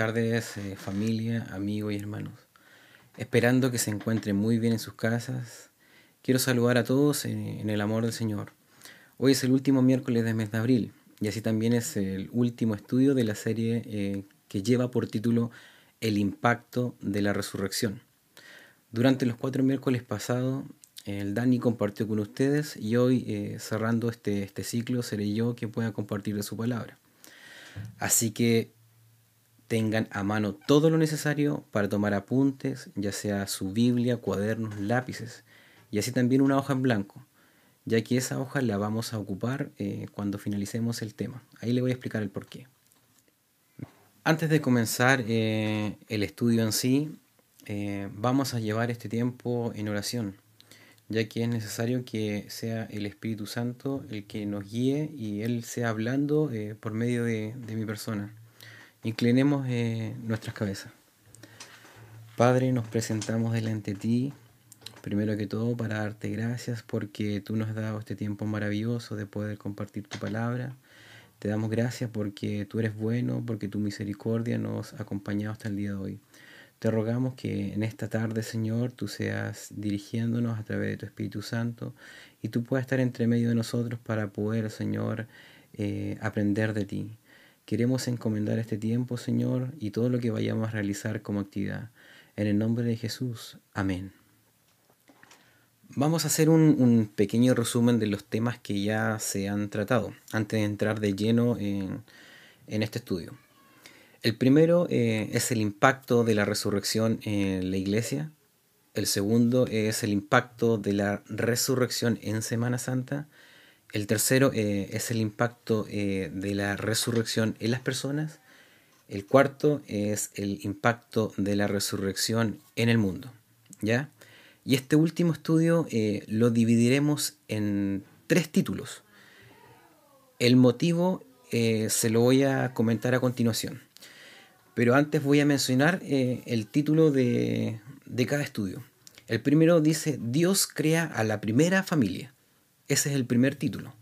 tardes eh, familia, amigos y hermanos. Esperando que se encuentren muy bien en sus casas. Quiero saludar a todos en, el amor del Señor. Hoy es el último miércoles del mes de abril y así también es el último estudio de la serie eh, que lleva por título El impacto de la resurrección. Durante los cuatro miércoles pasados, el Dani compartió con ustedes y hoy eh, cerrando este, este ciclo seré yo quien pueda compartir de su palabra. Así que tengan a mano todo lo necesario para tomar apuntes, ya sea su Biblia, cuadernos, lápices y así también una hoja en blanco, ya que esa hoja la vamos a ocupar eh, cuando finalicemos el tema. Ahí le voy a explicar el porqué. Antes de comenzar eh, el estudio en sí, eh, vamos a llevar este tiempo en oración, ya que es necesario que sea el Espíritu Santo el que nos guíe y Él sea hablando por medio de mi persona. Inclinemos eh, nuestras cabezas. Padre, nos presentamos delante de ti, primero que todo para darte gracias porque tú nos has dado este tiempo maravilloso de poder compartir tu palabra. Te damos gracias porque tú eres bueno, porque tu misericordia nos ha acompañado hasta el día de hoy. Te rogamos que en esta tarde, Señor, tú seas dirigiéndonos a través de tu Espíritu Santo y tú puedas estar entre medio de nosotros para poder, Señor, eh, aprender de ti. Queremos encomendar este tiempo, Señor, y todo lo que vayamos a realizar como actividad. En el nombre de Jesús. Amén. Vamos a hacer un, pequeño resumen de los temas que ya se han tratado antes de entrar de lleno en, este estudio. El primero eh, es el impacto de la resurrección en la iglesia. El segundo es el impacto de la resurrección en Semana Santa. El tercero eh, es el impacto eh, de la resurrección en las personas. El cuarto es el impacto de la resurrección en el mundo. ¿ya? Y este último estudio eh, lo dividiremos en tres títulos. El motivo se lo voy a comentar a continuación. Pero antes voy a mencionar el título de, de cada estudio. El primero dice, Dios crea a la primera familia. Ese es el primer título.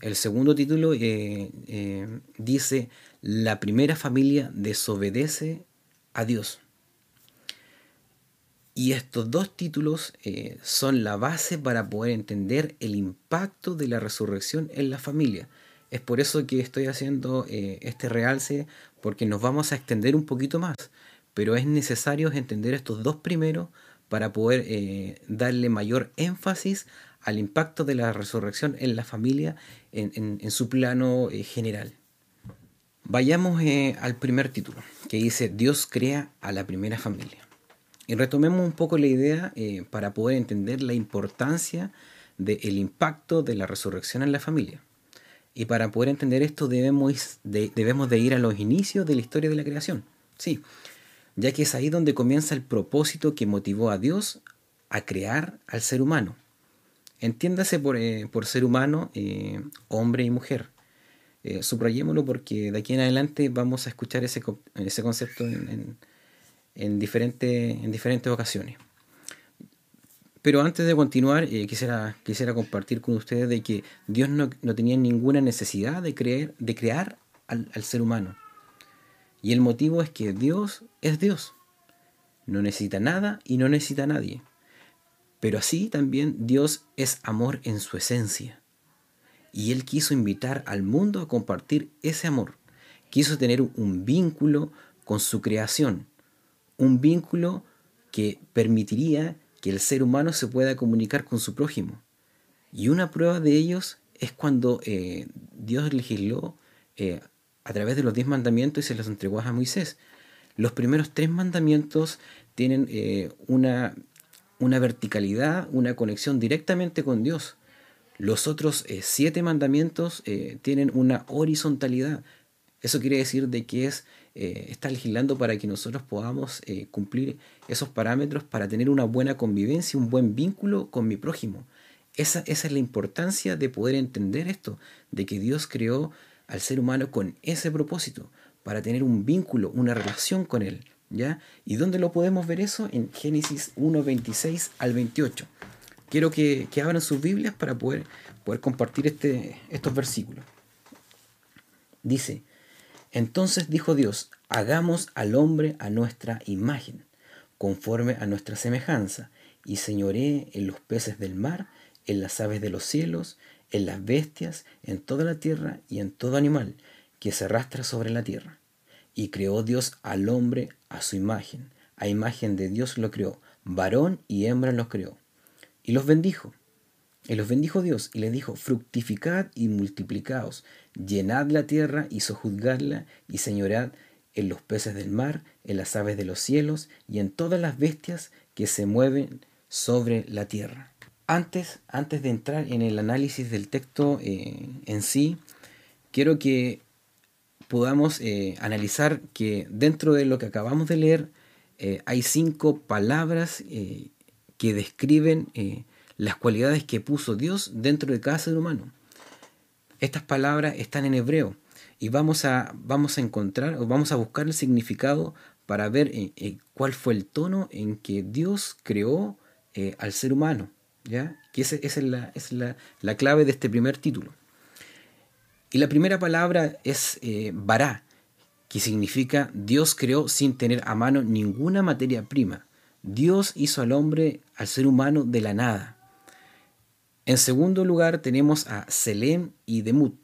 El segundo título eh, eh, dice, la primera familia desobedece a Dios. Y estos dos títulos eh, son la base para poder entender el impacto de la resurrección en la familia. Es por eso que estoy haciendo este realce, porque nos vamos a extender un poquito más. Pero es necesario entender estos dos primeros para poder darle mayor énfasis al impacto de la resurrección en la familia en, su plano eh, general. Vayamos eh, al primer título, que dice Dios crea a la primera familia. Y retomemos un poco la idea eh, para poder entender la importancia del impacto de la resurrección en la familia. Y para poder entender esto debemos de, debemos de ir a los inicios de la historia de la creación. Sí, ya que es ahí donde comienza el propósito que motivó a Dios a crear al ser humano. Entiéndase por, eh, ser humano, eh, hombre y mujer. Eh, subrayémoslo porque de aquí en adelante vamos a escuchar ese, ese concepto en, en, diferentes ocasiones. Pero antes de continuar, quisiera, quisiera compartir con ustedes de que Dios no, tenía ninguna necesidad de, creer, de crear al, al ser humano. Y el motivo es que Dios es Dios. No necesita nada y no necesita a nadie. Pero así también Dios es amor en su esencia. Y Él quiso invitar al mundo a compartir ese amor. Quiso tener un vínculo con su creación. Un vínculo que permitiría que el ser humano se pueda comunicar con su prójimo. Y una prueba de ellos es cuando eh, Dios legisló eh, a través de los diez mandamientos y se los entregó a Moisés. Los primeros tres mandamientos tienen eh, una una verticalidad, una conexión directamente con Dios. Los otros eh, siete mandamientos eh, tienen una horizontalidad. Eso quiere decir de que es, eh, está legislando para que nosotros podamos cumplir esos parámetros para tener una buena convivencia, un buen vínculo con mi prójimo. Esa, esa es la importancia de poder entender esto, de que Dios creó al ser humano con ese propósito, para tener un vínculo, una relación con Él. ¿Y dónde lo podemos ver eso? En Génesis 1, 26 al 28. Quiero que, abran sus Biblias para poder, poder compartir este, estos versículos. Dice, Entonces dijo Dios, hagamos al hombre a nuestra imagen, conforme a nuestra semejanza, y señoré en los peces del mar, en las aves de los cielos, en las bestias, en toda la tierra y en todo animal que se arrastra sobre la tierra. Y creó Dios al hombre a su imagen, a imagen de Dios lo creó, varón y hembra los creó. Y los bendijo. Y los bendijo Dios y les dijo, fructificad y multiplicaos, llenad la tierra y sojuzgadla y señorad en los peces del mar, en las aves de los cielos y en todas las bestias que se mueven sobre la tierra. Antes, antes de entrar en el análisis del texto eh, en sí, quiero que podamos eh, analizar que dentro de lo que acabamos de leer eh, hay cinco palabras que describen las cualidades que puso Dios dentro de cada ser humano. Estas palabras están en hebreo y vamos a, vamos a encontrar o vamos a buscar el significado para ver eh, eh, cuál fue el tono en que Dios creó eh, al ser humano. ¿ya? Que esa, es, la, es la, la, clave de este primer título. Y la primera palabra es bará, que significa Dios creó sin tener a mano ninguna materia prima. Dios hizo al hombre, al ser humano, de la nada. En segundo lugar tenemos a Selem y Demut.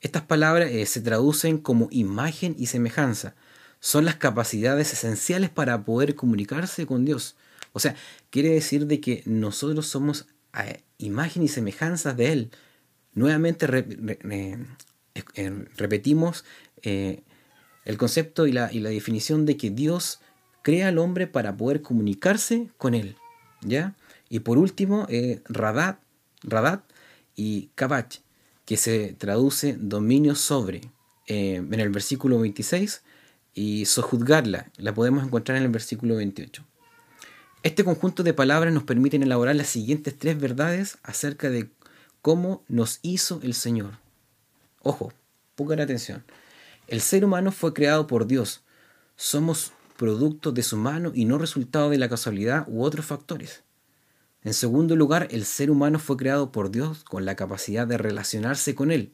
Estas palabras eh, se traducen como imagen y semejanza. Son las capacidades esenciales para poder comunicarse con Dios. O sea, quiere decir de que nosotros somos eh, imagen y semejanza de Él. Nuevamente eh, repetimos el concepto y la, y la, definición de que Dios crea al hombre para poder comunicarse con Él. ¿ya? Y por último, Radat Radat y Kabach, que se traduce dominio sobre eh, en el versículo 26 y sojuzgarla, la podemos encontrar en el versículo 28. Este conjunto de palabras nos permiten elaborar las siguientes tres verdades acerca de cómo nos hizo el Señor. Ojo, pongan atención. El ser humano fue creado por Dios. Somos producto de su mano y no resultado de la casualidad u otros factores. En segundo lugar, el ser humano fue creado por Dios con la capacidad de relacionarse con Él.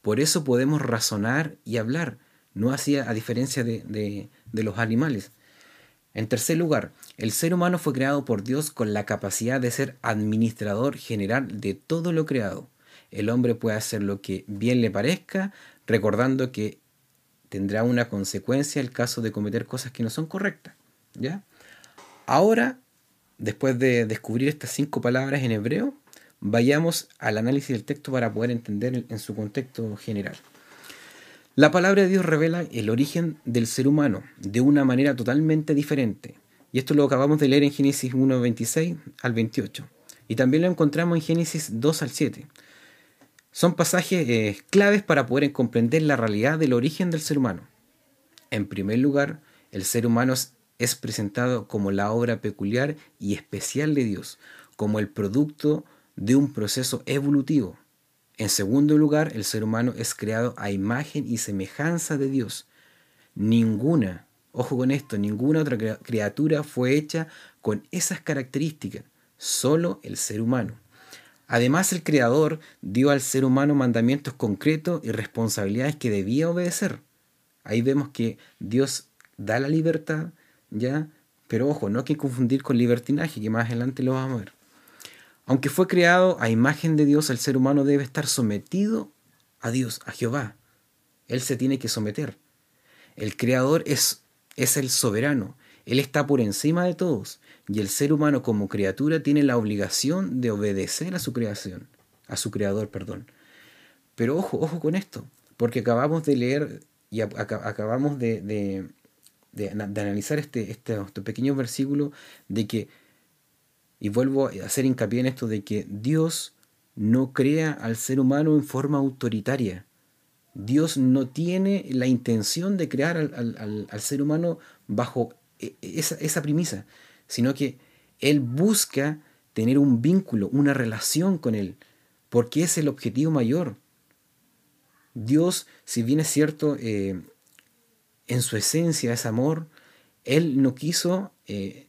Por eso podemos razonar y hablar, no así a diferencia de, los animales. En tercer lugar, el ser humano fue creado por Dios con la capacidad de ser administrador general de todo lo creado. El hombre puede hacer lo que bien le parezca, recordando que tendrá una consecuencia el caso de cometer cosas que no son correctas. ¿Ya? Ahora después de descubrir estas cinco palabras en hebreo, vayamos al análisis del texto para poder entender en su contexto general. La palabra de Dios revela el origen del ser humano de una manera totalmente diferente. Y esto lo acabamos de leer en Génesis 1, 26 al 28. Y también lo encontramos en Génesis 2 al 7. Son pasajes eh, claves para poder comprender la realidad del origen del ser humano. En primer lugar, el ser humano es es presentado como la obra peculiar y especial de Dios, como el producto de un proceso evolutivo. En segundo lugar, el ser humano es creado a imagen y semejanza de Dios. Ninguna, ojo con esto, ninguna otra criatura fue hecha con esas características, solo el ser humano. Además, el Creador dio al ser humano mandamientos concretos y responsabilidades que debía obedecer. Ahí vemos que Dios da la libertad, ¿ya? Pero ojo, no hay que confundir con libertinaje, que más adelante lo vamos a ver. Aunque fue creado a imagen de Dios, el ser humano debe estar sometido a Dios, a Jehová. Él se tiene que someter. El creador es, es el soberano. Él está por encima de todos. Y el ser humano como criatura tiene la obligación de obedecer a su creación, a su creador, perdón. Pero ojo, ojo con esto, porque acabamos de leer y acabamos de, de, analizar este, este, este, pequeño versículo de que, y vuelvo a hacer hincapié en esto, de que Dios no crea al ser humano en forma autoritaria. Dios no tiene la intención de crear al, ser humano bajo e, esa, esa premisa, sino que Él busca tener un vínculo, una relación con Él, porque es el objetivo mayor. Dios, si bien es cierto, eh, en su esencia es amor, Él no quiso, eh,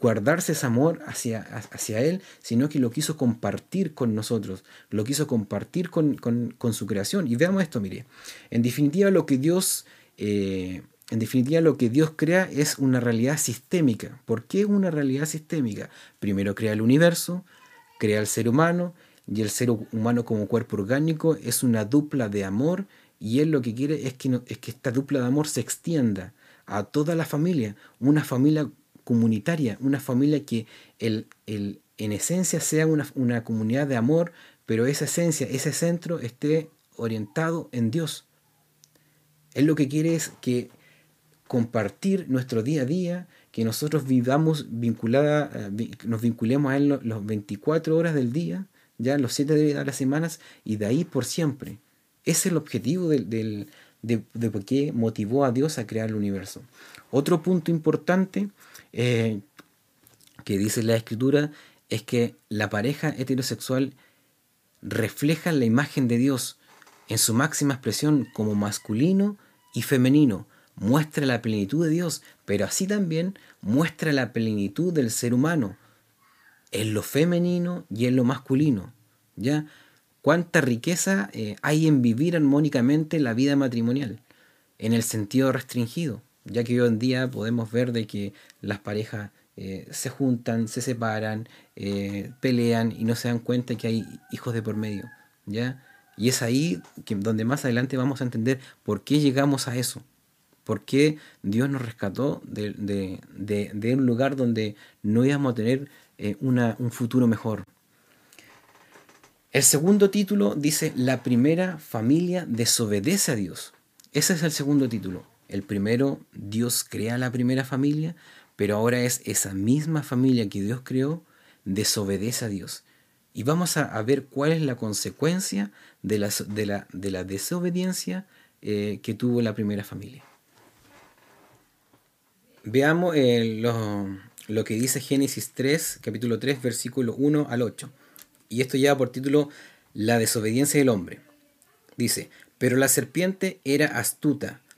guardarse ese amor hacia, hacia Él, sino que lo quiso compartir con nosotros, lo quiso compartir con, su creación. Y veamos esto, mire, en definitiva lo que Dios... Eh, en definitiva, lo que Dios crea es una realidad sistémica. ¿Por qué una realidad sistémica? Primero crea el universo, crea el ser humano, y el ser humano como cuerpo orgánico es una dupla de amor, y Él lo que quiere es que, es que esta dupla de amor se extienda a toda la familia, una familia comunitaria, una familia que el, en esencia sea una, una comunidad de amor, pero esa esencia, ese centro esté orientado en Dios. Él lo que quiere es que compartir nuestro día a día, que nosotros vivamos vinculada, eh, nos vinculemos a Él los 24 horas del día, ya los 7 días de las semanas, y de ahí por siempre. Ese es el objetivo del, de, de por qué motivó a Dios a crear el universo. Otro punto importante eh, que dice la escritura es que la pareja heterosexual refleja la imagen de Dios en su máxima expresión como masculino y femenino. Muestra la plenitud de Dios, pero así también muestra la plenitud del ser humano en lo femenino y en lo masculino. ¿Ya? cuánta riqueza eh, hay en vivir armónicamente la vida matrimonial, en el sentido restringido, ya que hoy en día podemos ver de que las parejas eh, se juntan, se separan, eh, pelean y no se dan cuenta que hay hijos de por medio, ¿ya? Y es ahí que, donde más adelante vamos a entender por qué llegamos a eso, por qué Dios nos rescató de, un lugar donde no íbamos a tener un futuro mejor, el segundo título dice, la primera familia desobedece a Dios. Ese es el segundo título. El primero, Dios crea la primera familia, pero ahora es esa misma familia que Dios creó, desobedece a Dios. Y vamos a, ver cuál es la consecuencia de la, de la, desobediencia eh, que tuvo la primera familia. Veamos eh, lo, lo que dice Génesis 3, capítulo 3, versículo 1 al 8 y esto lleva por título La desobediencia del hombre. Dice, pero la serpiente era astuta,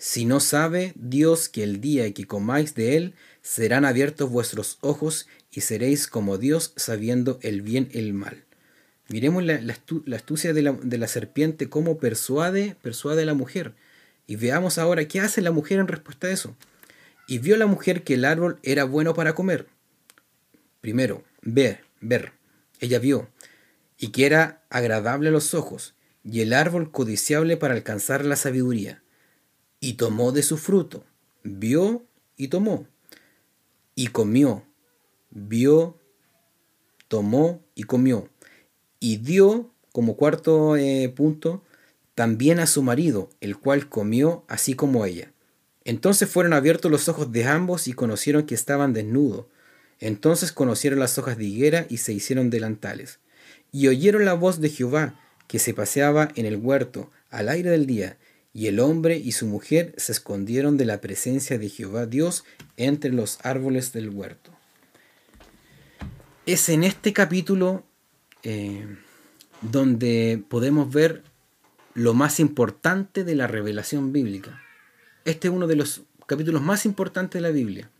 si no sabe Dios que el día que comáis de él serán abiertos vuestros ojos y seréis como Dios sabiendo el bien y el mal. Miremos la, astucia de la, serpiente, cómo persuade, persuade a la mujer. Y veamos ahora qué hace la mujer en respuesta a eso. Y vio la mujer que el árbol era bueno para comer. Primero, ver, ver. Ella vio. Y que era agradable a los ojos y el árbol codiciable para alcanzar la sabiduría. Y tomó de su fruto, vio y tomó, y comió, vio, tomó y comió, y dio, como cuarto eh, punto, también a su marido, el cual comió así como ella. Entonces fueron abiertos los ojos de ambos y conocieron que estaban desnudos. Entonces conocieron las hojas de higuera y se hicieron delantales. Y oyeron la voz de Jehová, que se paseaba en el huerto al aire del día, y el hombre y su mujer se escondieron de la presencia de Jehová Dios entre los árboles del huerto. Es en este capítulo eh, donde podemos ver lo más importante de la revelación bíblica. Este es uno de los capítulos más importantes de la Biblia.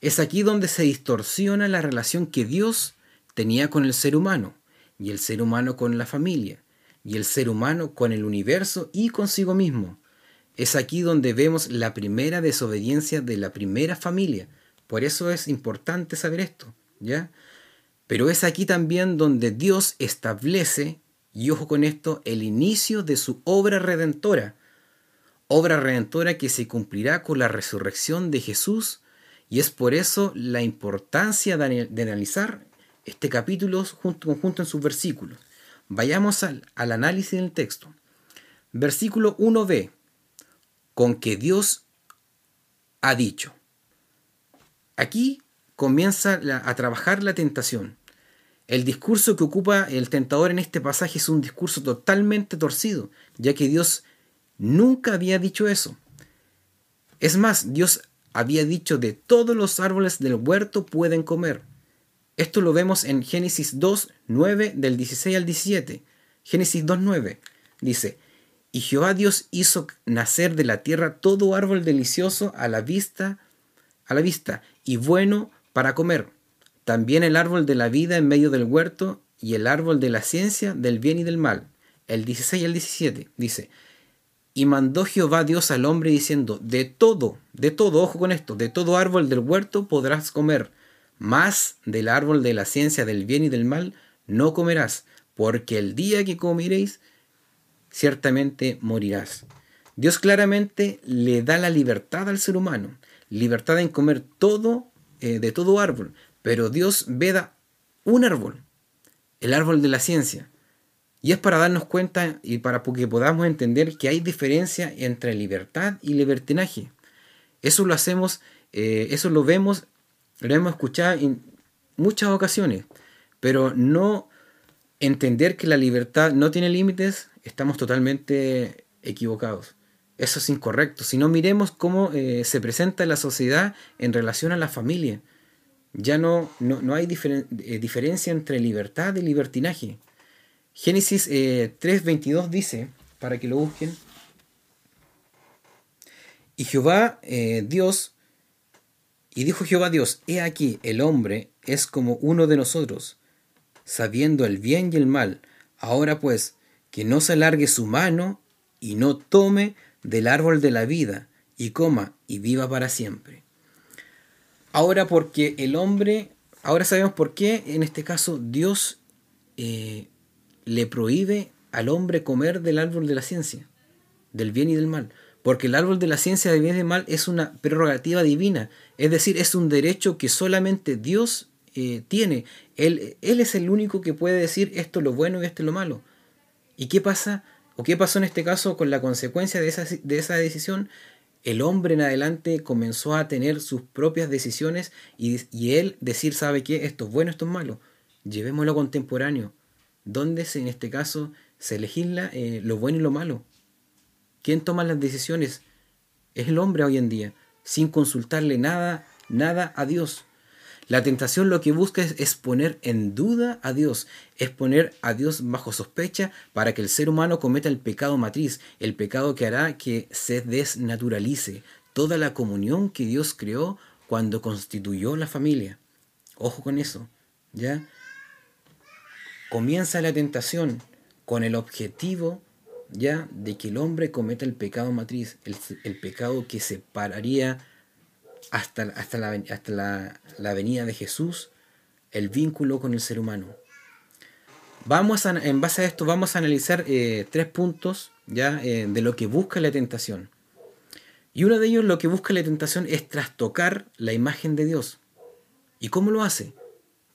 Es aquí donde se distorsiona la relación que Dios tenía con el ser humano y el ser humano con la familia y el ser humano con el universo y consigo mismo. Es aquí donde vemos la primera desobediencia de la primera familia. Por eso es importante saber esto, ¿ya? Pero es aquí también donde Dios establece, y ojo con esto, el inicio de su obra redentora. Obra redentora que se cumplirá con la resurrección de Jesús, y es por eso la importancia de, analizar este capítulo junto, junto en sus versículos. Vayamos al, análisis del texto. Versículo 1b. Con que Dios ha dicho. Aquí comienza a trabajar la tentación. El discurso que ocupa el tentador en este pasaje es un discurso totalmente torcido, ya que Dios nunca había dicho eso. Es más, Dios había dicho de todos los árboles del huerto pueden comer. Esto lo vemos en Génesis 2, 9 del 16 al 17. Génesis 2, 9 dice, y Jehová Dios hizo nacer de la tierra todo árbol delicioso a la vista, a la vista y bueno para comer. También el árbol de la vida en medio del huerto y el árbol de la ciencia del bien y del mal. El 16 y el 17 dice, y mandó Jehová Dios al hombre diciendo, de todo, de todo, ojo con esto, de todo árbol del huerto podrás comer, mas del árbol de la ciencia del bien y del mal no comerás, porque el día que comeréis, ciertamente morirás. Dios claramente le da la libertad al ser humano, libertad en comer todo, eh, de todo árbol, pero Dios veda un árbol, el árbol de la ciencia. Y es para darnos cuenta y para que podamos entender que hay diferencia entre libertad y libertinaje. Eso lo hacemos, eh, eso lo vemos, lo hemos escuchado en muchas ocasiones, pero no entender que la libertad no tiene límites, estamos totalmente equivocados. Eso es incorrecto. Si no miremos cómo eh, se presenta la sociedad en relación a la familia. Ya no, no, hay eh, diferencia entre libertad y libertinaje. Génesis 3.22 eh, dice, para que lo busquen, y Jehová eh, Dios, y dijo Jehová Dios, he aquí, el hombre es como uno de nosotros, sabiendo el bien y el mal. Ahora pues, que no se alargue su mano y no tome del árbol de la vida, y coma y viva para siempre. Ahora porque el hombre, ahora sabemos por qué en este caso Dios eh, le prohíbe al hombre comer del árbol de la ciencia, del bien y del mal. Porque el árbol de la ciencia del bien y del mal es una prerrogativa divina, es decir, es un derecho que solamente Dios eh, tiene. Él, es el único que puede decir esto es lo bueno y esto es lo malo. ¿Y qué pasa? ¿O qué pasó en este caso con la consecuencia de esa, de esa decisión? El hombre en adelante comenzó a tener sus propias decisiones y, y él decir, ¿sabe qué? Esto es bueno, esto es malo. Llevémoslo contemporáneo ¿Dónde en este caso se legisla eh, lo bueno y lo malo. ¿Quién toma las decisiones? Es el hombre hoy en día, sin consultarle nada, nada a Dios. La tentación lo que busca es, poner en duda a Dios, es poner a Dios bajo sospecha para que el ser humano cometa el pecado matriz, el pecado que hará que se desnaturalice toda la comunión que Dios creó cuando constituyó la familia. Ojo con eso, ¿ya? comienza la tentación con el objetivo ya de que el hombre cometa el pecado matriz, el, pecado que separaría hasta, hasta, la, hasta la, venida de Jesús, el vínculo con el ser humano. Vamos en base a esto vamos a analizar eh, tres puntos ya eh, de lo que busca la tentación. Y uno de ellos lo que busca la tentación es trastocar la imagen de Dios. ¿Y cómo lo hace?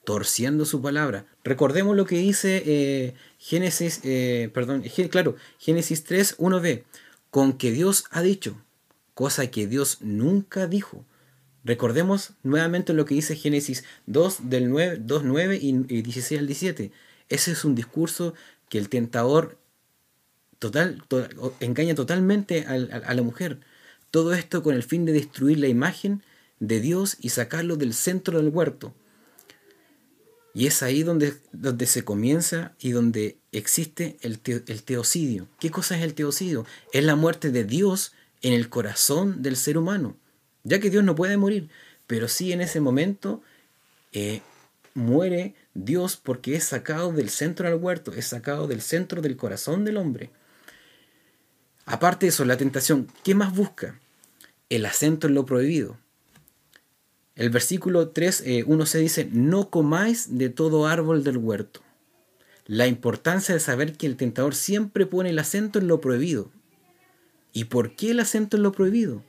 Torciendo su palabra. Recordemos lo que dice eh, Génesis, eh, perdón, claro, Génesis 3, 1b, con que Dios ha dicho, cosa que Dios nunca dijo. Recordemos nuevamente lo que dice Génesis 2, del 9, 2, 9 y, 16 al 17. Ese es un discurso que el tentador total, engaña totalmente a la mujer. Todo esto con el fin de destruir la imagen de Dios y sacarlo del centro del huerto. Y es ahí donde, donde se comienza y donde existe el, el teocidio. ¿Qué cosa es el teocidio? Es la muerte de Dios en el corazón del ser humano. Ya que Dios no puede morir, pero sí en ese momento eh, muere Dios porque es sacado del centro del huerto, es sacado del centro del corazón del hombre. Aparte de eso, la tentación, ¿qué más busca? El acento en lo prohibido. El versículo 3, eh, se dice, no comáis de todo árbol del huerto. La importancia de saber que el tentador siempre pone el acento en lo prohibido. ¿Y por qué el acento en lo prohibido?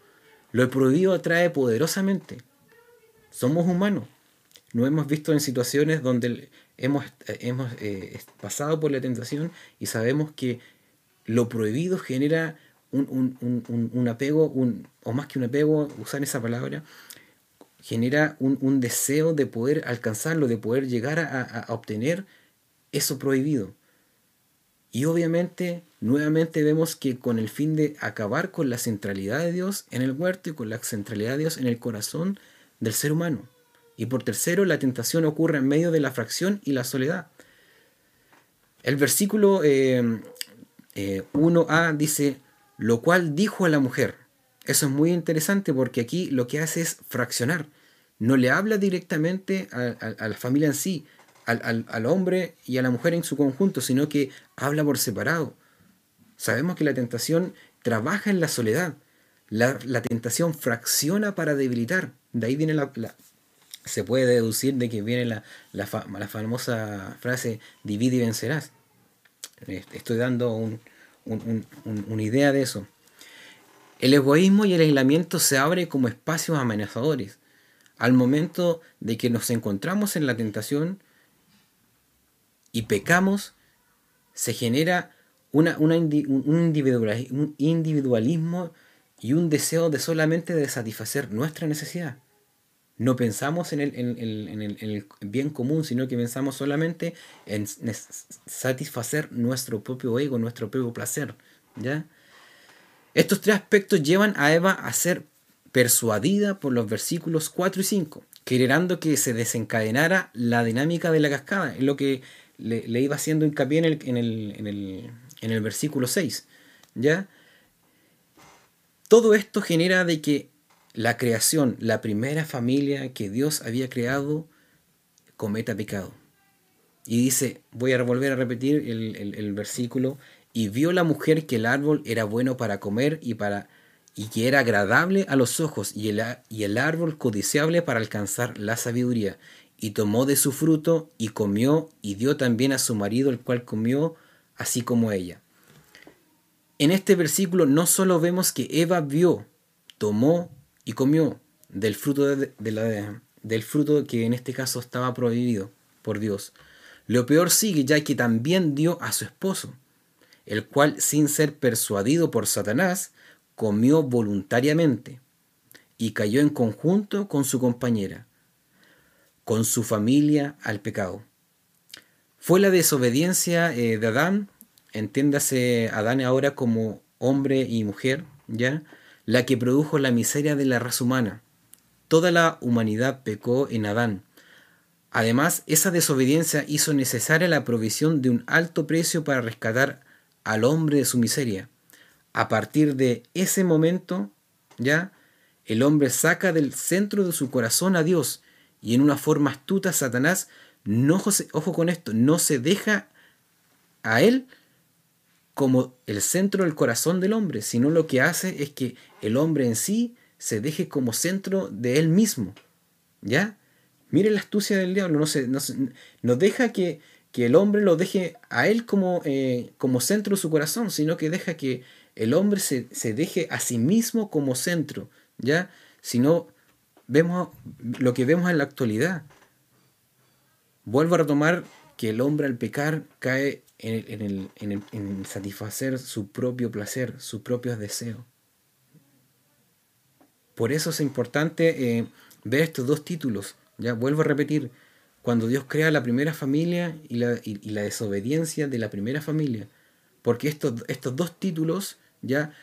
Lo prohibido atrae poderosamente. Somos humanos. No hemos visto en situaciones donde hemos, hemos eh, pasado por la tentación y sabemos que lo prohibido genera un, un apego, o más que un apego, usar esa palabra, genera un, deseo de poder alcanzarlo, de poder llegar a, obtener eso prohibido. Y obviamente, nuevamente vemos que con el fin de acabar con la centralidad de Dios en el huerto y con la centralidad de Dios en el corazón del ser humano. Y por tercero, la tentación ocurre en medio de la fracción y la soledad. El versículo 1a eh, eh, dice, lo cual dijo a la mujer. Eso es muy interesante porque aquí lo que hace es fraccionar. No le habla directamente a, la familia en sí, al, hombre y a la mujer en su conjunto, sino que habla por separado. Sabemos que la tentación trabaja en la soledad. La, tentación fracciona para debilitar. De ahí viene la, se puede deducir de que viene la, la, famosa frase divide y vencerás. Estoy dando una idea de eso. El egoísmo y el aislamiento se abren como espacios amenazadores. Al momento de que nos encontramos en la tentación y pecamos, se genera un individualismo y un deseo de solamente de satisfacer nuestra necesidad. No pensamos en el, en el, bien común, sino que pensamos solamente en satisfacer nuestro propio ego, nuestro propio placer. ¿ya? Estos tres aspectos llevan a Eva a ser persuadida por los versículos 4 y 5, generando que se desencadenara la dinámica de la cascada, es lo que le, iba haciendo hincapié en el, en el, en el, en el versículo 6. ¿ya? Todo esto genera de que la creación, la primera familia que Dios había creado, cometa pecado. Y dice, voy a volver a repetir el, el versículo, y vio la mujer que el árbol era bueno para comer y para y que era agradable a los ojos y el, y el árbol codiciable para alcanzar la sabiduría. Y tomó de su fruto y comió y dio también a su marido, el cual comió, así como ella. En este versículo no solo vemos que Eva vio, tomó y comió del fruto, de, la, del fruto que en este caso estaba prohibido por Dios. Lo peor sigue ya que también dio a su esposo el cual sin ser persuadido por Satanás, comió voluntariamente y cayó en conjunto con su compañera, con su familia al pecado. Fue la desobediencia eh, de Adán, entiéndase Adán ahora como hombre y mujer, ¿ya? la que produjo la miseria de la raza humana. Toda la humanidad pecó en Adán. Además, esa desobediencia hizo necesaria la provisión de un alto precio para rescatar al hombre de su miseria. A partir de ese momento, ya, el hombre saca del centro de su corazón a Dios y en una forma astuta Satanás, no, ojo con esto, no se deja a él como el centro del corazón del hombre, sino lo que hace es que el hombre en sí se deje como centro de él mismo. ¿Ya? Mire la astucia del diablo, no, se, no deja que, que el hombre lo deje a él como, eh, como centro de su corazón, sino que deja que el hombre se, deje a sí mismo como centro, ¿ya? Si no, vemos lo que vemos en la actualidad. Vuelvo a retomar que el hombre al pecar cae en, el, en, satisfacer su propio placer, sus propios deseos. Por eso es importante eh, ver estos dos títulos. Ya vuelvo a repetir, cuando Dios crea la primera familia y la, la desobediencia de la primera familia. Porque estos, estos dos títulos ya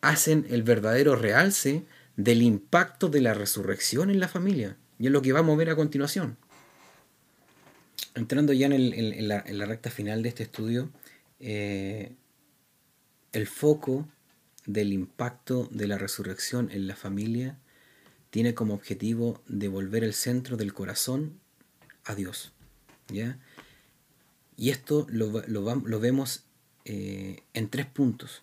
hacen el verdadero realce del impacto de la resurrección en la familia. Y es lo que vamos a ver a continuación. Entrando ya en, la, recta final de este estudio, eh, el foco del impacto de la resurrección en la familia tiene como objetivo devolver el centro del corazón a Dios. ¿ya? Y esto lo, lo, vemos eh, en tres puntos.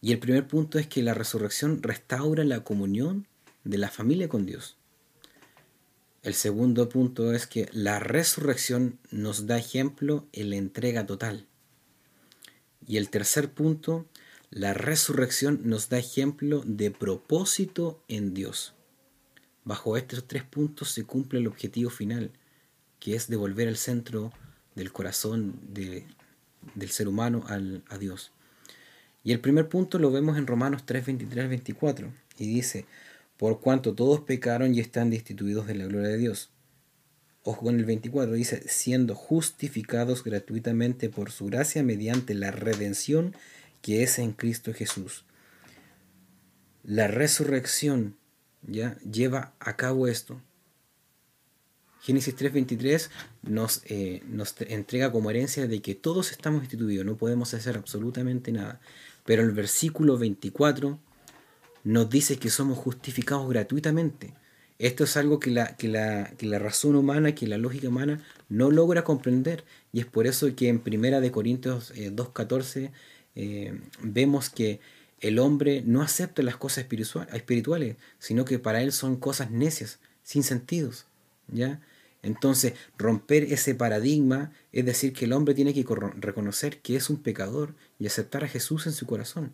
Y el primer punto es que la resurrección restaura la comunión de la familia con Dios. El segundo punto es que la resurrección nos da ejemplo en la entrega total. Y el tercer punto, la resurrección nos da ejemplo de propósito en Dios. Bajo estos tres puntos se cumple el objetivo final, que es devolver el centro del corazón del ser humano al, a Dios. Y el primer punto lo vemos en Romanos 3, 23, 24, y dice, por cuanto todos pecaron y están destituidos de la gloria de Dios. Ojo con el 24, dice, siendo justificados gratuitamente por su gracia mediante la redención que es en Cristo Jesús. La resurrección ya lleva a cabo esto. Génesis 3:23 nos, eh, nos entrega como herencia de que todos estamos instituidos, no podemos hacer absolutamente nada. Pero el versículo 24 nos dice que somos justificados gratuitamente. Esto es algo que la, que la, que la razón humana, que la lógica humana no logra comprender. Y es por eso que en Primera de Corintios 2.14 eh, eh, vemos que el hombre no acepta las cosas espirituales, sino que para él son cosas necias, sin sentidos. ¿ya? Entonces, romper ese paradigma es decir que el hombre tiene que reconocer que es un pecador y aceptar a Jesús en su corazón.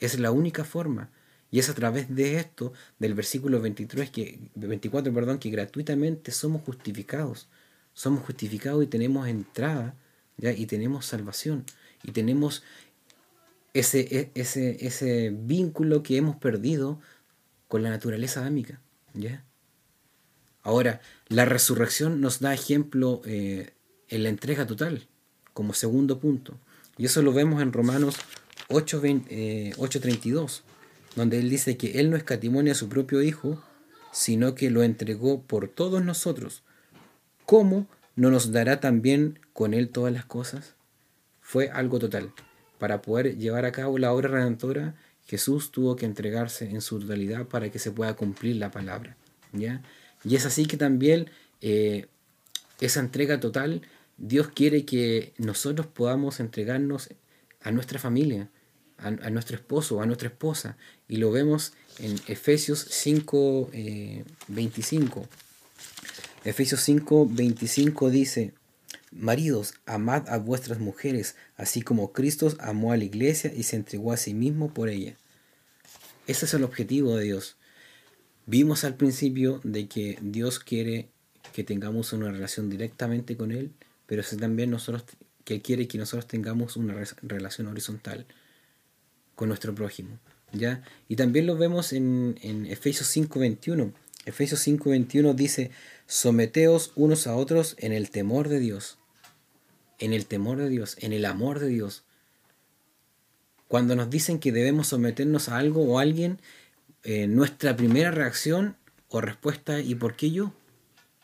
Es la única forma. Y es a través de esto, del versículo 23, que, 24, perdón, que gratuitamente somos justificados. Somos justificados y tenemos entrada, ¿ya? y tenemos salvación, y tenemos ese, e, ese, ese vínculo que hemos perdido con la naturaleza adámica. ¿ya? Ahora, la resurrección nos da ejemplo eh, en la entrega total, como segundo punto. Y eso lo vemos en Romanos 8.32 donde él dice que él no escatimonia a su propio Hijo, sino que lo entregó por todos nosotros. ¿Cómo no nos dará también con él todas las cosas? Fue algo total. Para poder llevar a cabo la obra redentora, Jesús tuvo que entregarse en su totalidad para que se pueda cumplir la palabra. ¿ya? Y es así que también eh, esa entrega total, Dios quiere que nosotros podamos entregarnos a nuestra familia, a, nuestro esposo a nuestra esposa. Y lo vemos en Efesios 5, 25. Eh, Efesios 5, 25 dice, Maridos, amad a vuestras mujeres, así como Cristo amó a la iglesia y se entregó a sí mismo por ella. Ese es el objetivo de Dios. Vimos al principio de que Dios quiere que tengamos una relación directamente con Él, pero también nosotros que quiere que nosotros tengamos una relación horizontal con nuestro prójimo. ¿ya? Y también lo vemos en, en Efesios 5.21. Efesios 5.21 dice, someteos unos a otros en el temor de Dios. En el temor de Dios, en el amor de Dios. Cuando nos dicen que debemos someternos a algo o a alguien, eh, nuestra primera reacción o respuesta, ¿y por qué yo?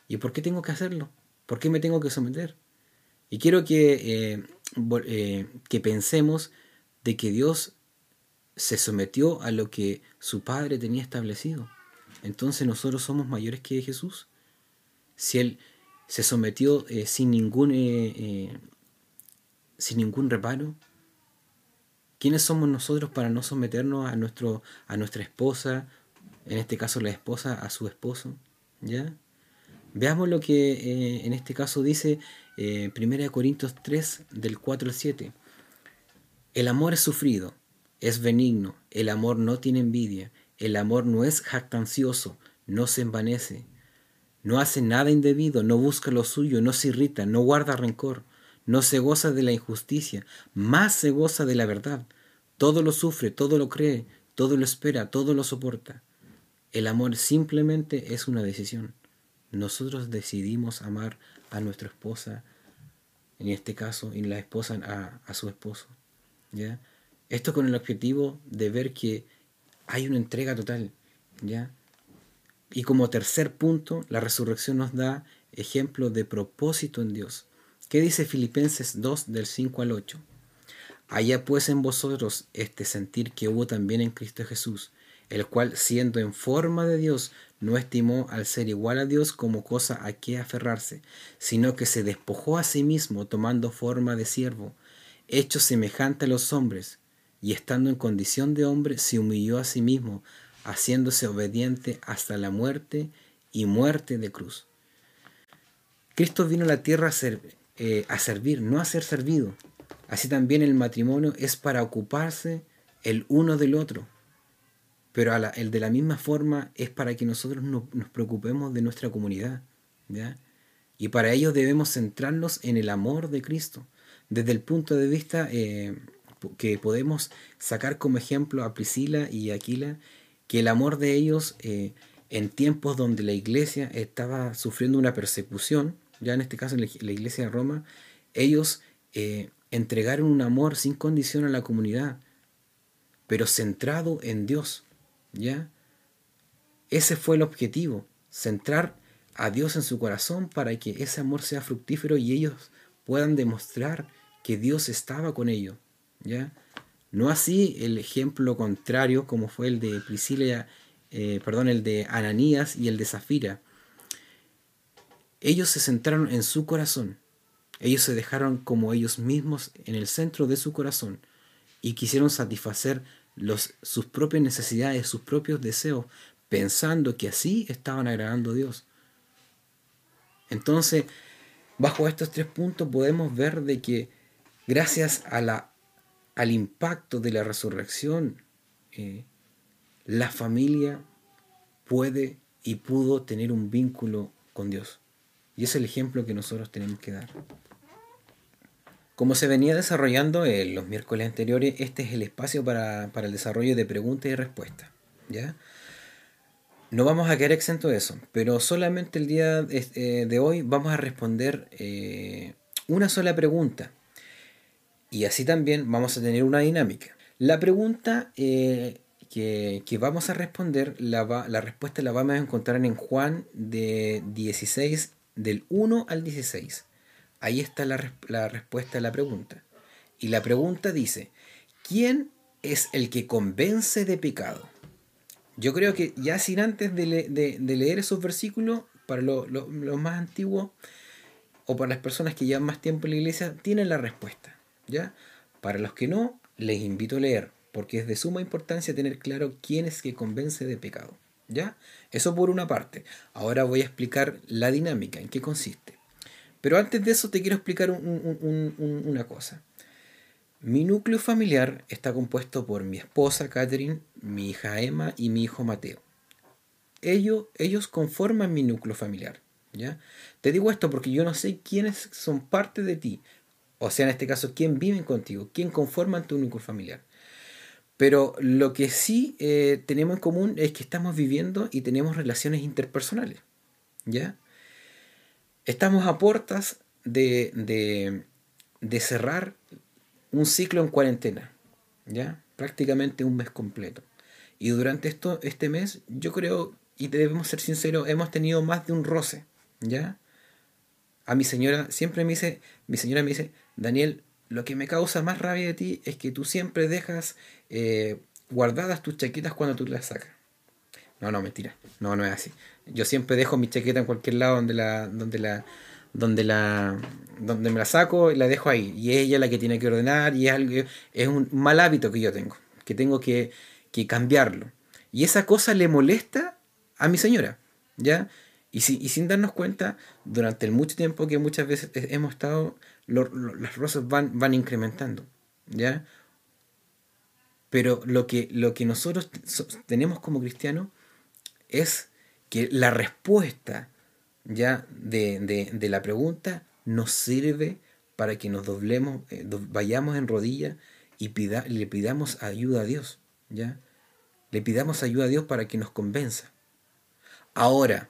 ¿Y por qué tengo que hacerlo? ¿Por qué me tengo que someter? Y quiero que, eh, eh, que pensemos de que Dios se sometió a lo que su padre tenía establecido. Entonces nosotros somos mayores que Jesús. Si Él se sometió eh, sin, ningún, eh, eh, sin ningún reparo, ¿quiénes somos nosotros para no someternos a, nuestro, a nuestra esposa, en este caso la esposa, a su esposo? ¿Ya? Veamos lo que en este caso dice 1 Corintios 3 del 4 al 7. El amor es sufrido es benigno, el amor no tiene envidia, el amor no es jactancioso, no se envanece, no hace nada indebido, no busca lo suyo, no se irrita, no guarda rencor, no se goza de la injusticia, más se goza de la verdad. Todo lo sufre, todo lo cree, todo lo espera, todo lo soporta. El amor simplemente es una decisión. Nosotros decidimos amar a nuestra esposa, en este caso, y la esposa a, a su esposo. ¿ya? Esto con el objetivo de ver que hay una entrega total, ¿ya? Y como tercer punto, la resurrección nos da ejemplo de propósito en Dios. ¿Qué dice Filipenses 2 del 5 al 8? Haya pues en vosotros este sentir que hubo también en Cristo Jesús, el cual siendo en forma de Dios no estimó al ser igual a Dios como cosa a que aferrarse, sino que se despojó a sí mismo tomando forma de siervo, hecho semejante a los hombres, y estando en condición de hombre, se humilló a sí mismo, haciéndose obediente hasta la muerte y muerte de cruz. Cristo vino a la tierra a, eh, a servir, no a ser servido. Así también el matrimonio es para ocuparse el uno del otro. Pero el de la misma forma es para que nosotros nos preocupemos de nuestra comunidad. Y para ello debemos centrarnos en el amor de Cristo. Desde el punto de vista eh, que podemos sacar como ejemplo a Priscila y Aquila, que el amor de ellos eh, en tiempos donde la iglesia estaba sufriendo una persecución, ya en este caso la iglesia de Roma, ellos eh, entregaron un amor sin condición a la comunidad, pero centrado en Dios, ¿ya? Ese fue el objetivo, centrar a Dios en su corazón para que ese amor sea fructífero y ellos puedan demostrar que Dios estaba con ellos, ¿ya? No así el ejemplo contrario como fue el de Priscila, eh, perdón, el de Ananías y el de Zafira. Ellos se centraron en su corazón. Ellos se dejaron como ellos mismos en el centro de su corazón y quisieron satisfacer los, sus propias necesidades, sus propios deseos, pensando que así estaban agradando a Dios. Entonces, bajo estos tres puntos podemos ver de que gracias a la al impacto de la resurrección, eh, la familia puede y pudo tener un vínculo con Dios. Y es el ejemplo que nosotros tenemos que dar. Como se venía desarrollando en los miércoles anteriores, este es el espacio para, el desarrollo de preguntas y respuestas. ¿ya? No vamos a quedar exento de eso, pero solamente el día de, eh, hoy vamos a responder eh, una sola pregunta y así también vamos a tener una dinámica. La pregunta eh, que, vamos a responder, la, la, respuesta la vamos a encontrar en Juan de 16, del 1 al 16. Ahí está la, respuesta a la pregunta. Y la pregunta dice, ¿quién es el que convence de pecado? Yo creo que ya sin antes de, leer esos versículos, para los más antiguos, o para las personas que llevan más tiempo en la iglesia, tienen la respuesta. ¿Ya? Para los que no, les invito a leer, porque es de suma importancia tener claro quién es que convence de pecado, ¿ya? Eso por una parte. Ahora voy a explicar la dinámica, en qué consiste. Pero antes de eso te quiero explicar una cosa. Mi núcleo familiar está compuesto por mi esposa Catherine, mi hija Emma y mi hijo Mateo. Ellos, ellos conforman mi núcleo familiar. ¿ya? Te digo esto porque yo no sé quiénes son parte de ti, o sea, en este caso, quién vive contigo, quién conforma tu núcleo familiar. Pero lo que sí eh, tenemos en común es que estamos viviendo y tenemos relaciones interpersonales. ¿Ya? Estamos a puertas de, de, cerrar un ciclo en cuarentena. ¿Ya? Prácticamente un mes completo. Y durante esto, este mes, yo creo, y debemos ser sinceros, hemos tenido más de un roce. ¿Ya? A mi señora siempre me dice, mi señora me dice, Daniel, lo que me causa más rabia de ti es que tú siempre dejas eh, guardadas tus chaquetas cuando tú las sacas. No, no, mentira. No, no es así. Yo siempre dejo mi chaqueta en cualquier lado donde la, donde la, donde la, donde me la saco y la dejo ahí. Y es ella la que tiene que ordenar y es algo, es un mal hábito que yo tengo, que tengo que, que cambiarlo. Y esa cosa le molesta a mi señora, ¿ya? Y, y sin darnos cuenta, durante el mucho tiempo que muchas veces hemos estado las rosas van, van incrementando, ¿ya? Pero lo que, lo que nosotros tenemos como cristianos es que la respuesta ya de, la pregunta nos sirve para que nos doblemos, eh, vayamos en rodillas y le pidamos ayuda a Dios, ¿ya? Le pidamos ayuda a Dios para que nos convenza. Ahora,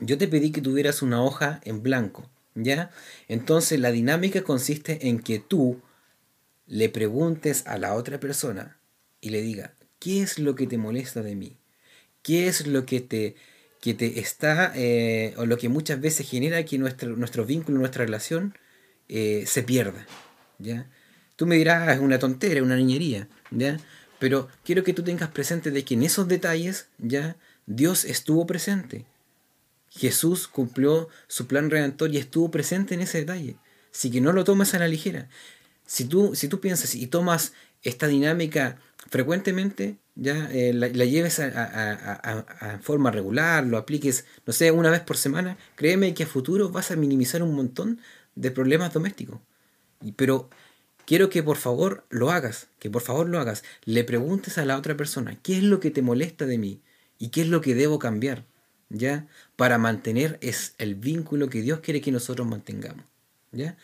yo te pedí que tuvieras una hoja en blanco ¿Ya? Entonces la dinámica consiste en que tú le preguntes a la otra persona y le diga, ¿qué es lo que te molesta de mí? ¿Qué es lo que te, que te está, eh, o lo que muchas veces genera que nuestro, nuestro vínculo, nuestra relación eh, se pierda? ¿Ya? Tú me dirás, ah, es una tontera, una niñería, ¿ya? Pero quiero que tú tengas presente de que en esos detalles, ¿ya? Dios estuvo presente. Jesús cumplió su plan redentor y estuvo presente en ese detalle. Así que no lo tomes a la ligera. Si tú, si tú piensas y tomas esta dinámica frecuentemente, ya eh, la, lleves a, forma regular, lo apliques, no sé, una vez por semana, créeme que a futuro vas a minimizar un montón de problemas domésticos. Pero quiero que por favor lo hagas, que por favor lo hagas. Le preguntes a la otra persona, ¿qué es lo que te molesta de mí? ¿Y qué es lo que debo cambiar? ¿Ya? Para mantener es el vínculo que Dios quiere que nosotros mantengamos, ¿ya?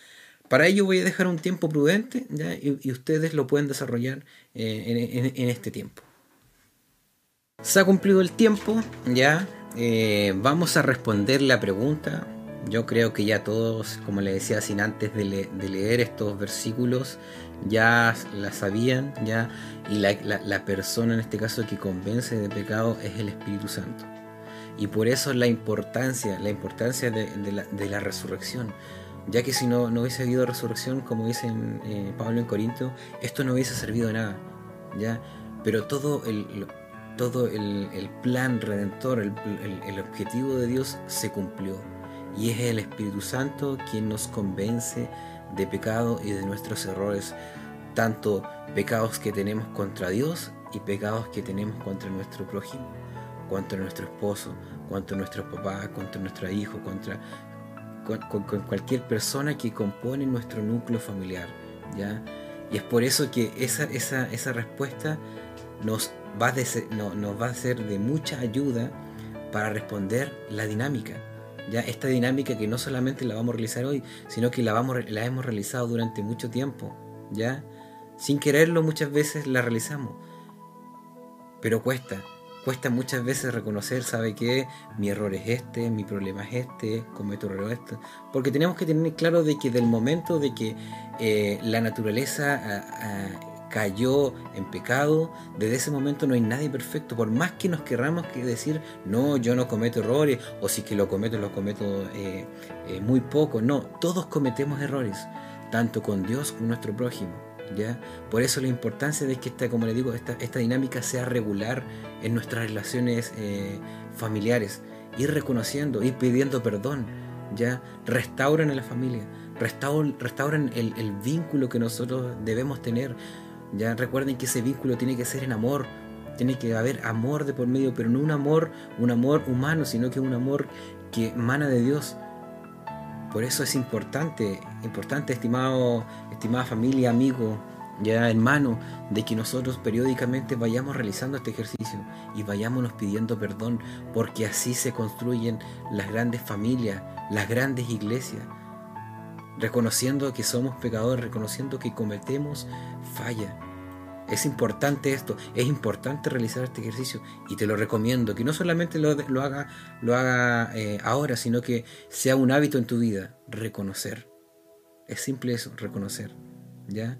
Para ello voy a dejar un tiempo prudente. Y, ustedes lo pueden desarrollar eh, en, este tiempo. Se ha cumplido el tiempo, ya. Eh, vamos a responder la pregunta. Yo creo que ya todos, como le decía sin antes de, leer estos versículos, ya la sabían, ya. Y la, persona en este caso que convence de pecado es el Espíritu Santo. Y por eso la importancia, la importancia de, la, resurrección. Ya que si no, no hubiese habido resurrección, como dice eh, Pablo en Corinto, esto no hubiese servido de nada. ¿ya? Pero todo el, todo el, plan redentor, el, objetivo de Dios se cumplió. Y es el Espíritu Santo quien nos convence de pecado y de nuestros errores, tanto pecados que tenemos contra Dios y pecados que tenemos contra nuestro prójimo, contra nuestro esposo, contra nuestro papá, contra nuestro hijo, contra con, cualquier persona que compone nuestro núcleo familiar. ¿ya? Y es por eso que esa, esa, esa respuesta nos va, nos va a ser de mucha ayuda para responder la dinámica. Ya esta dinámica que no solamente la vamos a realizar hoy, sino que la, vamos, la hemos realizado durante mucho tiempo. ¿ya? Sin quererlo muchas veces la realizamos. Pero cuesta, cuesta muchas veces reconocer, ¿sabe qué? Mi error es este, mi problema es este, cometo error este. Porque tenemos que tener claro de que del momento de que eh, la naturaleza ah, ah, cayó en pecado, desde ese momento no hay nadie perfecto, por más que nos querramos que decir, no, yo no cometo errores, o si que lo cometo, lo cometo eh, eh, muy poco, no, todos cometemos errores, tanto con Dios como con nuestro prójimo. Por eso la importancia de que esta, como digo, esta, esta dinámica sea regular en nuestras relaciones eh, familiares, ir reconociendo, ir pidiendo perdón, ya restauran a la familia, restauran, el, el vínculo que nosotros debemos tener ya recuerden que ese vínculo tiene que ser en amor, tiene que haber amor de por medio, pero no un amor, un amor humano, sino que un amor que emana de Dios. Por eso es importante, importante, estimado, estimada familia, amigo, ya hermano, de que nosotros periódicamente vayamos realizando este ejercicio y vayámonos pidiendo perdón, porque así se construyen las grandes familias, las grandes iglesias reconociendo que somos pecadores, reconociendo que cometemos falla. Es importante esto, es importante realizar este ejercicio y te lo recomiendo, que no solamente lo, haga, lo haga eh, ahora, sino que sea un hábito en tu vida, reconocer. Es simple eso, reconocer. ¿Ya?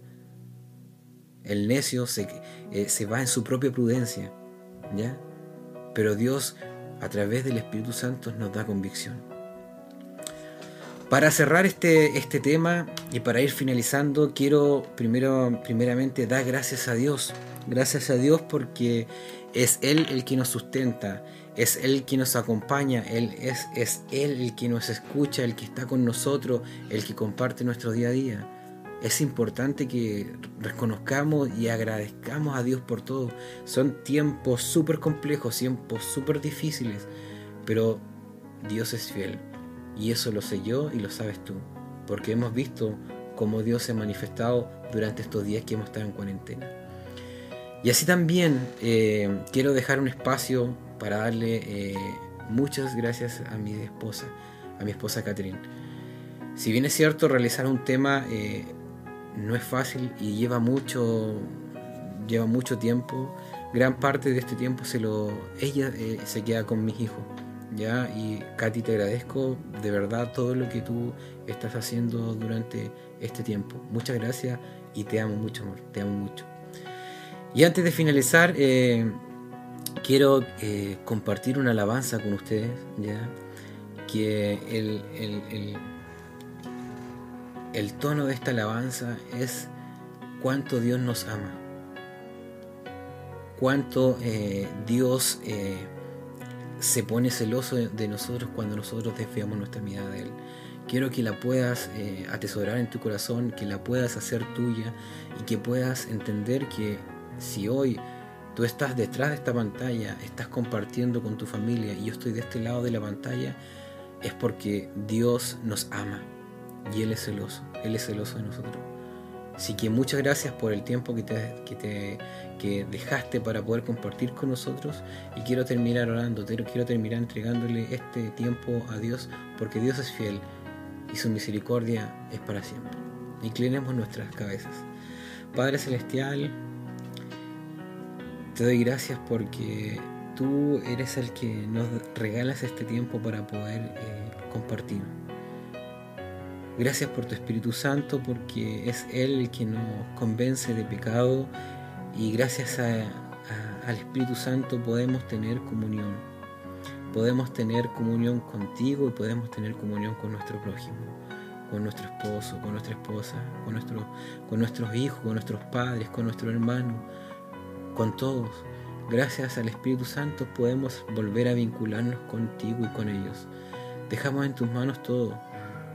El necio se, eh, se va en su propia prudencia, ¿ya? Pero Dios, a través del Espíritu Santo, nos da convicción. Para cerrar este, este tema y para ir finalizando, quiero primero, primeramente dar gracias a Dios. Gracias a Dios porque es Él el que nos sustenta, es Él quien nos acompaña, Él es, es Él el que nos escucha, el que está con nosotros, el que comparte nuestro día a día. Es importante que reconozcamos y agradezcamos a Dios por todo. Son tiempos súper complejos, tiempos súper difíciles, pero Dios es fiel. Y eso lo sé yo y lo sabes tú, porque hemos visto cómo Dios se ha manifestado durante estos días que hemos estado en cuarentena. Y así también eh, quiero dejar un espacio para darle eh, muchas gracias a mi esposa, a mi esposa Catherine. Si bien es cierto, realizar un tema eh, no es fácil y lleva mucho, lleva mucho tiempo, gran parte de este tiempo se lo, ella se queda con mis hijos. ¿Ya? Y Katy, te agradezco de verdad todo lo que tú estás haciendo durante este tiempo. Muchas gracias y te amo mucho, amor, te amo mucho. Y antes de finalizar, eh, quiero eh, compartir una alabanza con ustedes, ¿ya? Que el, el, el, tono de esta alabanza es cuánto Dios nos ama, cuánto eh, Dios se pone celoso de nosotros cuando nosotros desviamos nuestra mirada de Él. Quiero que la puedas eh, atesorar en tu corazón, que la puedas hacer tuya y que puedas entender que si hoy tú estás detrás de esta pantalla, estás compartiendo con tu familia y yo estoy de este lado de la pantalla, es porque Dios nos ama y Él es celoso, Él es celoso de nosotros. Así que muchas gracias por el tiempo que te, que te que dejaste para poder compartir con nosotros y quiero terminar orando, quiero terminar entregándole este tiempo a Dios porque Dios es fiel y su misericordia es para siempre. Inclinemos nuestras cabezas. Padre Celestial, te doy gracias porque tú eres el que nos regalas este tiempo para poder eh, compartir. Gracias por tu Espíritu Santo porque es Él el que nos convence de pecado y gracias al Espíritu Santo podemos tener comunión. Podemos tener comunión contigo y podemos tener comunión con nuestro prójimo, con nuestro esposo, con nuestra esposa, con, con nuestros hijos, con nuestros padres, con nuestro hermano, con todos. Gracias al Espíritu Santo podemos volver a vincularnos contigo y con ellos. Dejamos en tus manos todo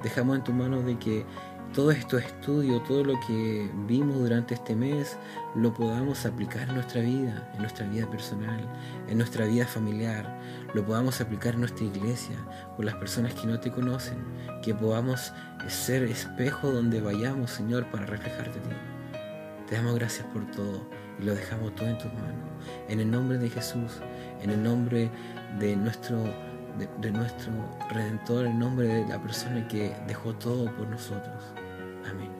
Dejamos en tu mano de que todo estos estudios, todo lo que vimos durante este mes, lo podamos aplicar en nuestra vida, en nuestra vida personal, en nuestra vida familiar, lo podamos aplicar en nuestra iglesia, con las personas que no te conocen, que podamos ser espejo donde vayamos, Señor, para reflejarte a ti. Te damos gracias por todo y lo dejamos todo en tus manos. En el nombre de Jesús, en el nombre de nuestro de, nuestro Redentor, en nombre de la persona que dejó todo por nosotros. Amén.